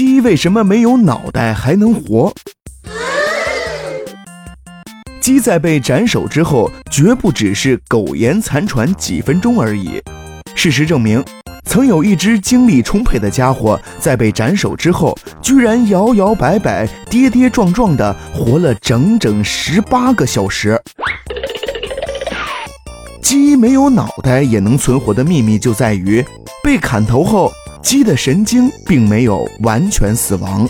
鸡为什么没有脑袋还能活？鸡在被斩首之后，绝不只是苟延残喘几分钟而已。事实证明，曾有一只精力充沛的家伙，在被斩首之后，居然摇摇摆摆、跌跌撞撞地活了整整十八个小时。鸡没有脑袋也能存活的秘密就在于，被砍头后，鸡的神经并没有完全死亡。